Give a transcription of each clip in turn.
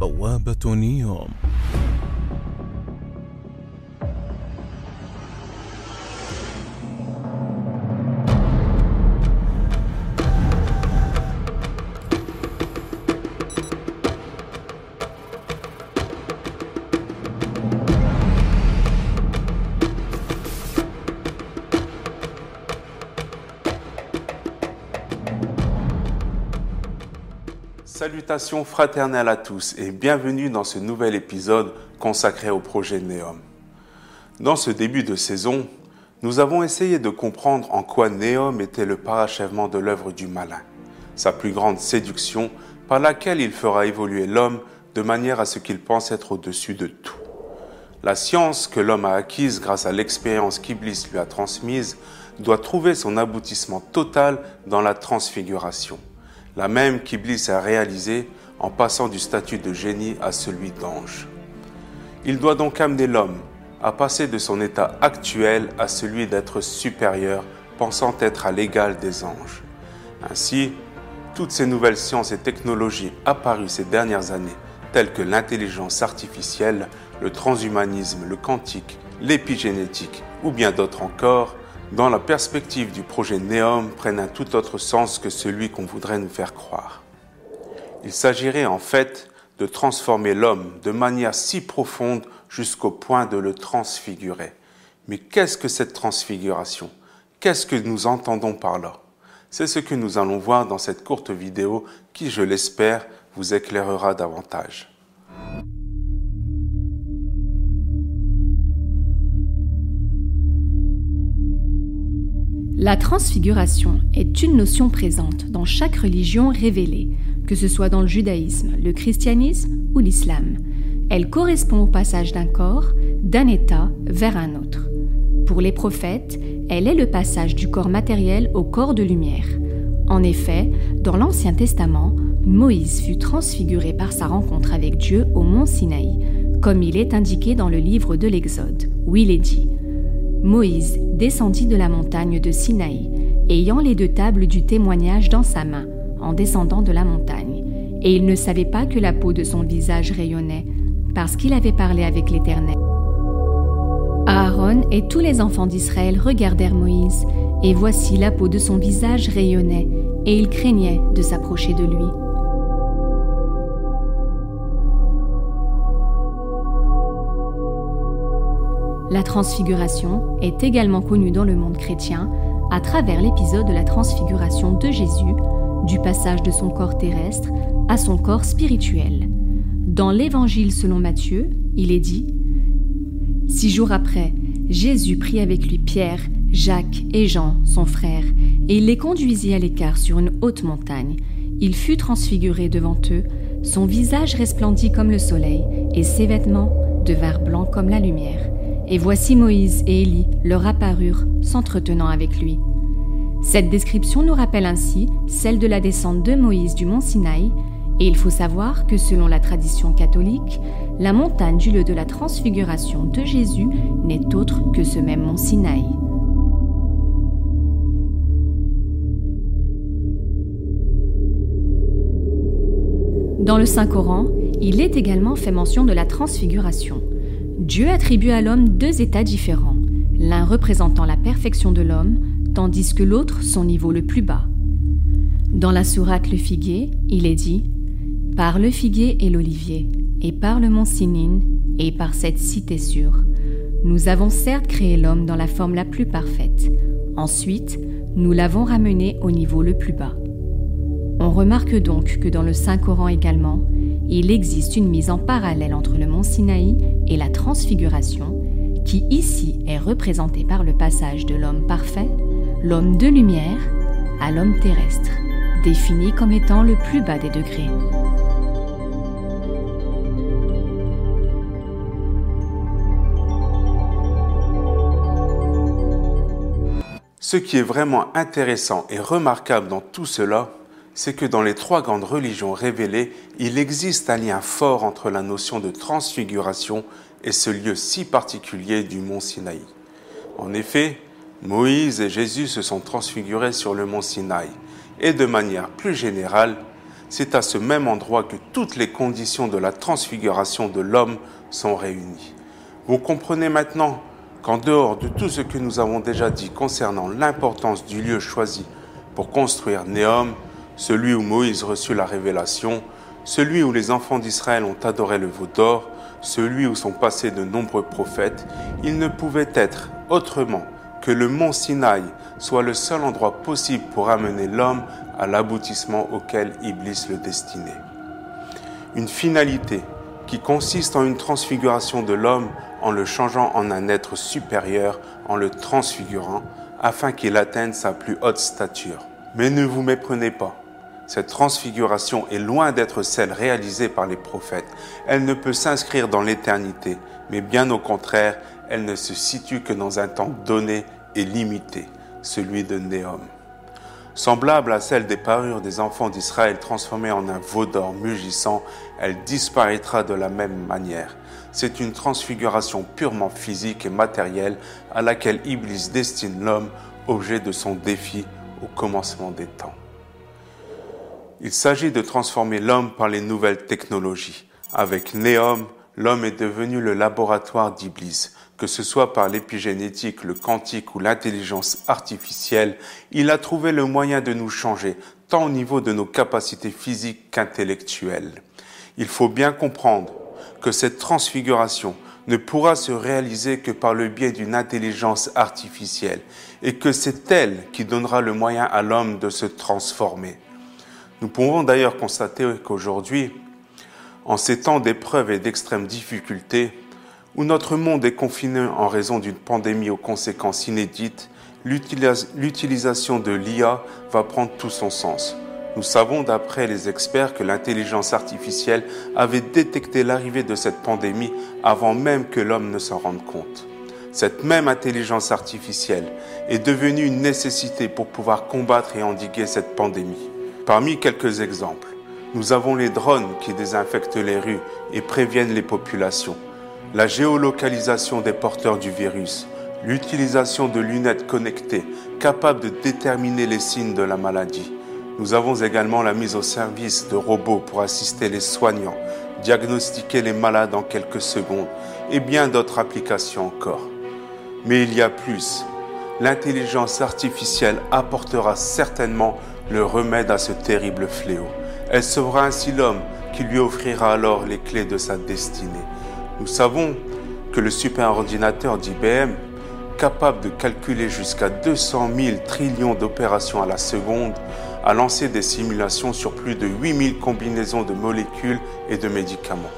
بوابة نيوم. Salutations fraternelles à tous et bienvenue dans ce nouvel épisode consacré au projet Néom. Dans ce début de saison, nous avons essayé de comprendre en quoi Néom était le parachèvement de l'œuvre du malin, sa plus grande séduction par laquelle il fera évoluer l'homme de manière à ce qu'il pense être au-dessus de tout. La science que l'homme a acquise grâce à l'expérience qu'Iblis lui a transmise doit trouver son aboutissement total dans la transfiguration la même qu'Iblis a réalisée en passant du statut de génie à celui d'ange. Il doit donc amener l'homme à passer de son état actuel à celui d'être supérieur, pensant être à l'égal des anges. Ainsi, toutes ces nouvelles sciences et technologies apparues ces dernières années, telles que l'intelligence artificielle, le transhumanisme, le quantique, l'épigénétique ou bien d'autres encore, dans la perspective du projet Néom, prennent un tout autre sens que celui qu'on voudrait nous faire croire. Il s'agirait en fait de transformer l'homme de manière si profonde jusqu'au point de le transfigurer. Mais qu'est-ce que cette transfiguration? Qu'est-ce que nous entendons par là? C'est ce que nous allons voir dans cette courte vidéo qui, je l'espère, vous éclairera davantage. La transfiguration est une notion présente dans chaque religion révélée, que ce soit dans le judaïsme, le christianisme ou l'islam. Elle correspond au passage d'un corps, d'un état vers un autre. Pour les prophètes, elle est le passage du corps matériel au corps de lumière. En effet, dans l'Ancien Testament, Moïse fut transfiguré par sa rencontre avec Dieu au mont Sinaï, comme il est indiqué dans le livre de l'Exode, où il est dit Moïse descendit de la montagne de Sinaï, ayant les deux tables du témoignage dans sa main, en descendant de la montagne, et il ne savait pas que la peau de son visage rayonnait, parce qu'il avait parlé avec l'Éternel. Aaron et tous les enfants d'Israël regardèrent Moïse, et voici la peau de son visage rayonnait, et ils craignaient de s'approcher de lui. La transfiguration est également connue dans le monde chrétien à travers l'épisode de la transfiguration de Jésus, du passage de son corps terrestre à son corps spirituel. Dans l'Évangile selon Matthieu, il est dit Six jours après, Jésus prit avec lui Pierre, Jacques et Jean, son frère, et il les conduisit à l'écart sur une haute montagne. Il fut transfiguré devant eux, son visage resplendit comme le soleil, et ses vêtements devinrent blancs comme la lumière. Et voici Moïse et Élie leur apparurent, s'entretenant avec lui. Cette description nous rappelle ainsi celle de la descente de Moïse du mont Sinaï, et il faut savoir que selon la tradition catholique, la montagne du lieu de la transfiguration de Jésus n'est autre que ce même mont Sinaï. Dans le Saint-Coran, il est également fait mention de la transfiguration. Dieu attribue à l'homme deux états différents, l'un représentant la perfection de l'homme, tandis que l'autre son niveau le plus bas. Dans la sourate Le Figuier, il est dit Par le figuier et l'olivier, et par le mont Sinine, et par cette cité sûre, nous avons certes créé l'homme dans la forme la plus parfaite. Ensuite, nous l'avons ramené au niveau le plus bas. On remarque donc que dans le Saint-Coran également, il existe une mise en parallèle entre le mont Sinaï et la transfiguration, qui ici est représentée par le passage de l'homme parfait, l'homme de lumière, à l'homme terrestre, défini comme étant le plus bas des degrés. Ce qui est vraiment intéressant et remarquable dans tout cela, c'est que dans les trois grandes religions révélées, il existe un lien fort entre la notion de transfiguration et ce lieu si particulier du mont Sinaï. En effet, Moïse et Jésus se sont transfigurés sur le mont Sinaï, et de manière plus générale, c'est à ce même endroit que toutes les conditions de la transfiguration de l'homme sont réunies. Vous comprenez maintenant qu'en dehors de tout ce que nous avons déjà dit concernant l'importance du lieu choisi pour construire Néom, celui où Moïse reçut la révélation, celui où les enfants d'Israël ont adoré le veau d'or, celui où sont passés de nombreux prophètes, il ne pouvait être autrement que le mont Sinaï soit le seul endroit possible pour amener l'homme à l'aboutissement auquel Iblis le destinait. Une finalité qui consiste en une transfiguration de l'homme en le changeant en un être supérieur, en le transfigurant, afin qu'il atteigne sa plus haute stature. Mais ne vous méprenez pas. Cette transfiguration est loin d'être celle réalisée par les prophètes. Elle ne peut s'inscrire dans l'éternité, mais bien au contraire, elle ne se situe que dans un temps donné et limité, celui de Néom. Semblable à celle des parures des enfants d'Israël transformées en un veau d'or mugissant, elle disparaîtra de la même manière. C'est une transfiguration purement physique et matérielle à laquelle Iblis destine l'homme, objet de son défi au commencement des temps. Il s'agit de transformer l'homme par les nouvelles technologies. Avec Néom, l'homme est devenu le laboratoire d'Iblis. Que ce soit par l'épigénétique, le quantique ou l'intelligence artificielle, il a trouvé le moyen de nous changer, tant au niveau de nos capacités physiques qu'intellectuelles. Il faut bien comprendre que cette transfiguration ne pourra se réaliser que par le biais d'une intelligence artificielle et que c'est elle qui donnera le moyen à l'homme de se transformer. Nous pouvons d'ailleurs constater qu'aujourd'hui, en ces temps d'épreuves et d'extrêmes difficultés, où notre monde est confiné en raison d'une pandémie aux conséquences inédites, l'utilisation de l'IA va prendre tout son sens. Nous savons d'après les experts que l'intelligence artificielle avait détecté l'arrivée de cette pandémie avant même que l'homme ne s'en rende compte. Cette même intelligence artificielle est devenue une nécessité pour pouvoir combattre et endiguer cette pandémie. Parmi quelques exemples, nous avons les drones qui désinfectent les rues et préviennent les populations, la géolocalisation des porteurs du virus, l'utilisation de lunettes connectées capables de déterminer les signes de la maladie. Nous avons également la mise au service de robots pour assister les soignants, diagnostiquer les malades en quelques secondes et bien d'autres applications encore. Mais il y a plus. L'intelligence artificielle apportera certainement le remède à ce terrible fléau. Elle sauvera ainsi l'homme qui lui offrira alors les clés de sa destinée. Nous savons que le superordinateur d'IBM, capable de calculer jusqu'à 200 000 trillions d'opérations à la seconde, a lancé des simulations sur plus de 8000 combinaisons de molécules et de médicaments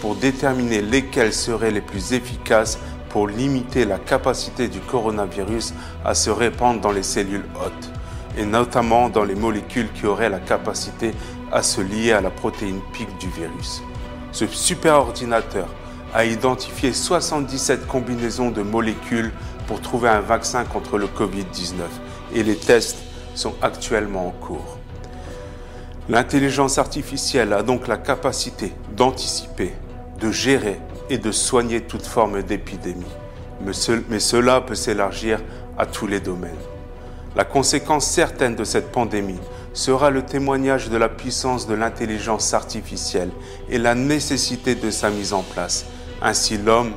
pour déterminer lesquelles seraient les plus efficaces pour limiter la capacité du coronavirus à se répandre dans les cellules hôtes et notamment dans les molécules qui auraient la capacité à se lier à la protéine pique du virus. Ce superordinateur a identifié 77 combinaisons de molécules pour trouver un vaccin contre le Covid-19 et les tests sont actuellement en cours. L'intelligence artificielle a donc la capacité d'anticiper, de gérer et de soigner toute forme d'épidémie. Mais, cela peut s'élargir à tous les domaines. La conséquence certaine de cette pandémie sera le témoignage de la puissance de l'intelligence artificielle et la nécessité de sa mise en place. Ainsi l'homme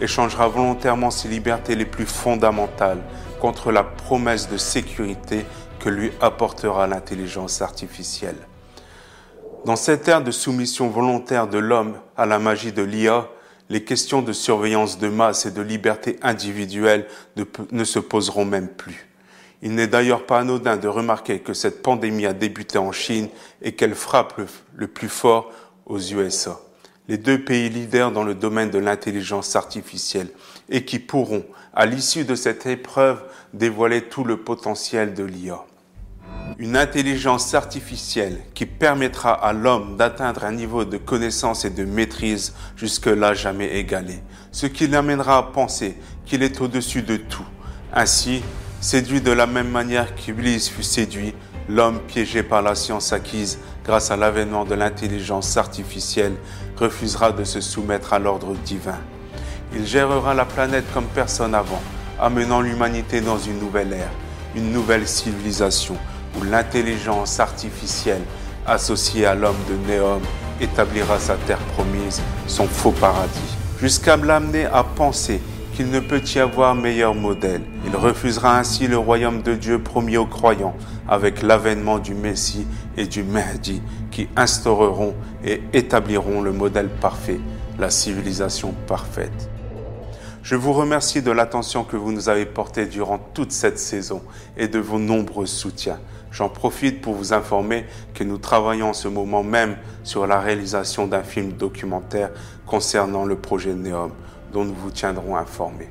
échangera volontairement ses libertés les plus fondamentales contre la promesse de sécurité que lui apportera l'intelligence artificielle. Dans cette ère de soumission volontaire de l'homme à la magie de l'IA, les questions de surveillance de masse et de liberté individuelle ne se poseront même plus. Il n'est d'ailleurs pas anodin de remarquer que cette pandémie a débuté en Chine et qu'elle frappe le, plus fort aux USA, les deux pays leaders dans le domaine de l'intelligence artificielle et qui pourront, à l'issue de cette épreuve, dévoiler tout le potentiel de l'IA. Une intelligence artificielle qui permettra à l'homme d'atteindre un niveau de connaissance et de maîtrise jusque-là jamais égalé, ce qui l'amènera à penser qu'il est au-dessus de tout. Ainsi, Séduit de la même manière qu'Iblis fut séduit, l'homme piégé par la science acquise grâce à l'avènement de l'intelligence artificielle refusera de se soumettre à l'ordre divin. Il gérera la planète comme personne avant, amenant l'humanité dans une nouvelle ère, une nouvelle civilisation où l'intelligence artificielle associé à l'homme de Néom, établira sa terre promise, son faux paradis, jusqu'à l'amener à penser qu'il ne peut y avoir meilleur modèle. Il refusera ainsi le royaume de Dieu promis aux croyants avec l'avènement du Messie et du Mahdi qui instaureront et établiront le modèle parfait, la civilisation parfaite. Je vous remercie de l'attention que vous nous avez portée durant toute cette saison et de vos nombreux soutiens. J'en profite pour vous informer que nous travaillons en ce moment même sur la réalisation d'un film documentaire concernant le projet Neom, dont nous vous tiendrons informés.